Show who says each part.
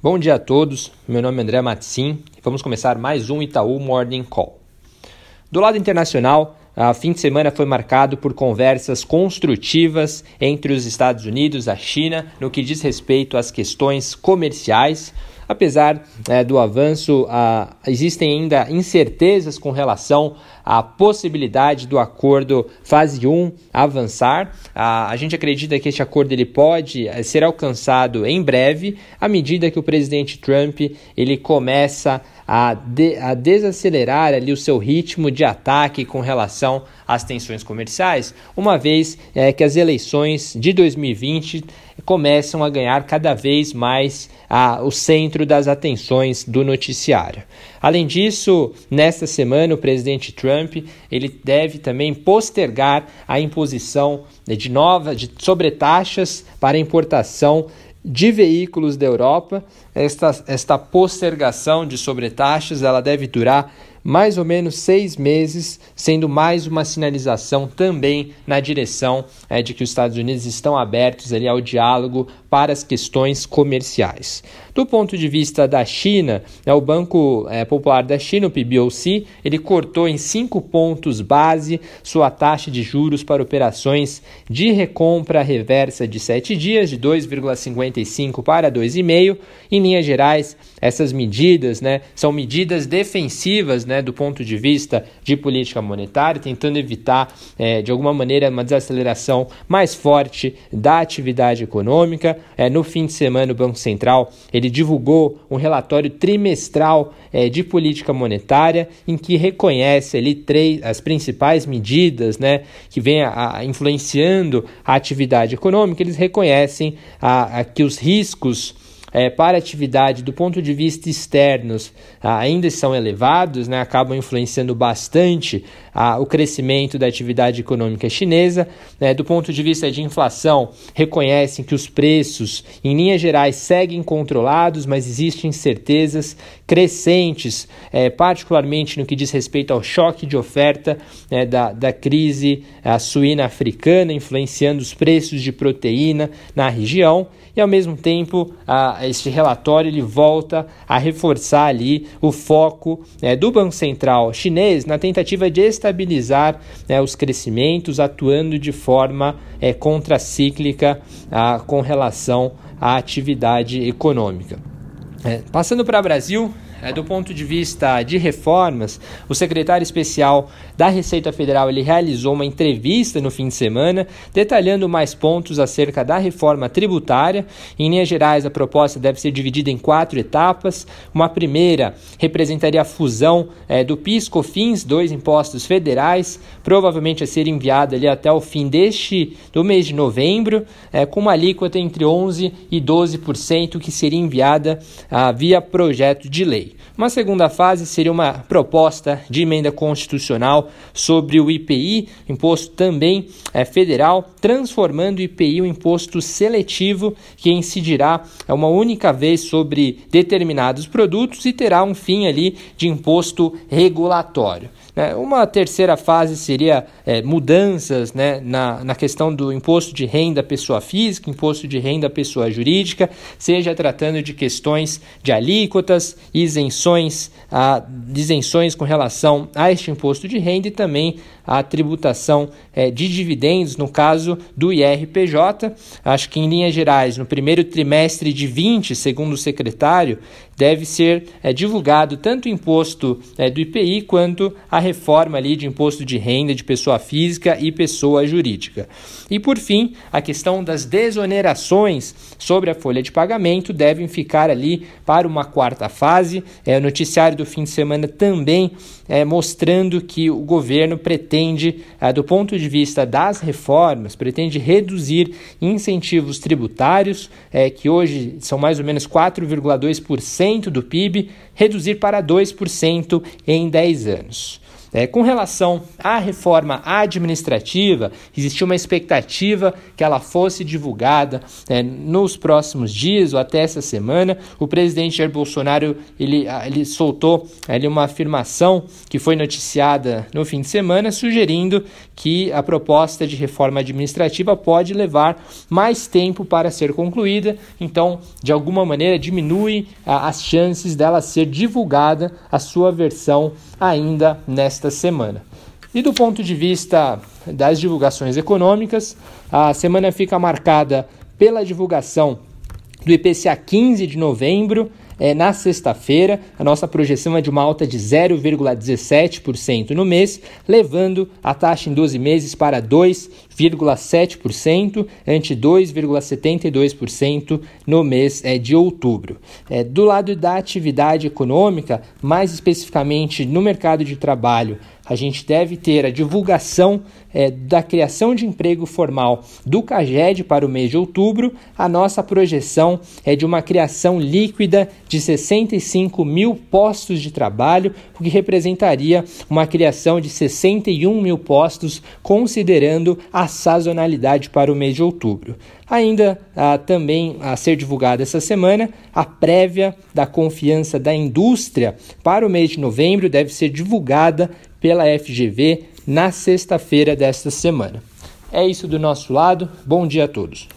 Speaker 1: Bom dia a todos, meu nome é André Matsim e vamos começar mais um Itaú Morning Call. Do lado internacional, o fim de semana foi marcado por conversas construtivas entre os Estados Unidos e a China no que diz respeito às questões comerciais. Apesar é, do avanço, existem ainda incertezas com relação à possibilidade do acordo fase 1 avançar. Ah, a gente acredita que este acordo ele pode eh, ser alcançado em breve, à medida que o presidente Trump ele começa a, de, a desacelerar ali o seu ritmo de ataque com relação às tensões comerciais, uma vez é, que as eleições de 2020 começam a ganhar cada vez mais a, o centro das atenções do noticiário. Além disso, nesta semana o presidente Trump ele deve também postergar a imposição de novas de sobretaxas para importação de veículos da Europa. Esta, esta postergação de sobretaxas ela deve durar mais ou menos seis meses, sendo mais uma sinalização também na direção é, de que os Estados Unidos estão abertos ali ao diálogo para as questões comerciais. Do ponto de vista da China, é, o Banco é, Popular da China, o PBOC, ele cortou em cinco pontos base sua taxa de juros para operações de recompra reversa de sete dias, de 2,55 para 2,5. Em linhas gerais, essas medidas né, são medidas defensivas né, do ponto de vista de política monetária, tentando evitar, é, de alguma maneira, uma desaceleração mais forte da atividade econômica. É, no fim de semana, o Banco Central ele divulgou um relatório trimestral é, de política monetária em que reconhece ali três, as principais medidas né, que vêm a, a influenciando a atividade econômica. Eles reconhecem a, a que os riscos é, para atividade do ponto de vista externos ainda são elevados, né, acabam influenciando bastante o crescimento da atividade econômica chinesa. Né, do ponto de vista de inflação, reconhecem que os preços, em linhas gerais, seguem controlados, mas existem incertezas crescentes, é, particularmente no que diz respeito ao choque de oferta né, da, da crise suína africana, influenciando os preços de proteína na região e ao mesmo tempo a, este relatório ele volta a reforçar ali o foco né, do Banco Central chinês na tentativa de estabilizar né, os crescimentos, atuando de forma é, contracíclica a, com relação à atividade econômica. É, passando para o Brasil, do ponto de vista de reformas, o secretário especial da Receita Federal ele realizou uma entrevista no fim de semana, detalhando mais pontos acerca da reforma tributária. Em linhas gerais, a proposta deve ser dividida em quatro etapas. Uma primeira representaria a fusão é, do PIS, COFINS, dois impostos federais, provavelmente a ser enviada ali até o fim deste do mês de novembro, é, com uma alíquota entre 11 e 12% que seria enviada ah, via projeto de lei. Uma segunda fase seria uma proposta de emenda constitucional sobre o IPI, imposto também é, federal, transformando o IPI em um imposto seletivo que incidirá uma única vez sobre determinados produtos e terá um fim ali de imposto regulatório. Né? Uma terceira fase seria é, mudanças né, na, na questão do imposto de renda pessoa física, imposto de renda pessoa jurídica, seja tratando de questões de alíquotas, isenções, a, isenções com relação a este imposto de renda e também a tributação é, de dividendos, no caso do IRPJ. Acho que, em linhas gerais, no primeiro trimestre de 20, segundo o secretário, deve ser é, divulgado tanto o imposto é, do IPI quanto a reforma ali de imposto de renda de pessoa física e pessoa jurídica. E por fim, a questão das desonerações sobre a folha de pagamento devem ficar ali para uma quarta fase. É, o noticiário do fim de semana também é, mostrando que o governo pretende, é, do ponto de vista das reformas, pretende reduzir incentivos tributários, é, que hoje são mais ou menos 4,2% do PIB, reduzir para 2% em 10 anos. É, com relação à reforma administrativa, existia uma expectativa que ela fosse divulgada é, nos próximos dias ou até essa semana. O presidente Jair Bolsonaro ele, ele soltou ele, uma afirmação que foi noticiada no fim de semana, sugerindo que a proposta de reforma administrativa pode levar mais tempo para ser concluída, então, de alguma maneira, diminui a, as chances dela ser divulgada a sua versão ainda nesta semana. E do ponto de vista das divulgações econômicas, a semana fica marcada pela divulgação do IPCA 15 de novembro, é, na sexta-feira. A nossa projeção é de uma alta de 0,17% no mês, levando a taxa em 12 meses para 2,7%, ante 2,72% no mês é, de outubro. É, do lado da atividade econômica, mais especificamente no mercado de trabalho, a gente deve ter a divulgação é, da criação de emprego formal do CAGED para o mês de outubro. A nossa projeção é de uma criação líquida de 65 mil postos de trabalho, o que representaria uma criação de 61 mil postos, considerando a sazonalidade para o mês de outubro. Ainda ah, também a ser divulgada essa semana, a prévia da confiança da indústria para o mês de novembro deve ser divulgada pela FGV na sexta-feira desta semana. É isso do nosso lado. Bom dia a todos.